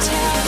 Tell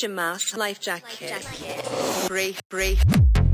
Oxygen mask, life jacket. Breathe. Breathe.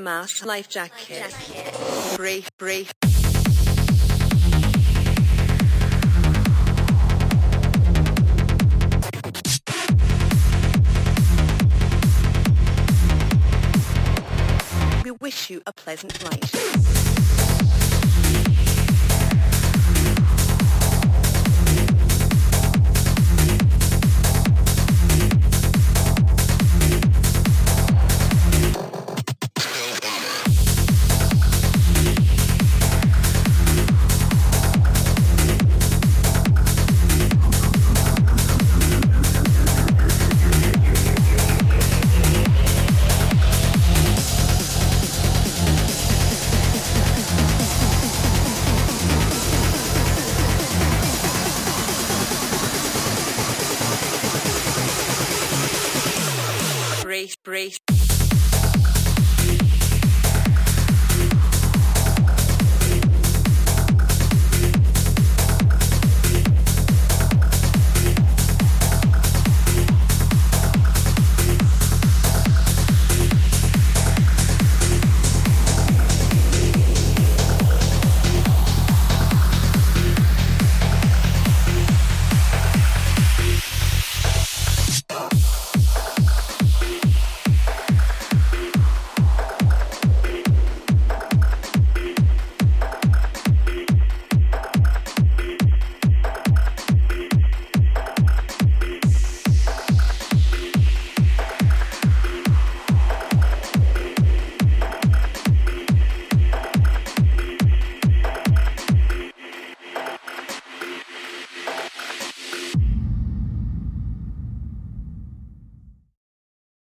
Mask, life jacket. Breathe, breathe. We wish you a pleasant flight.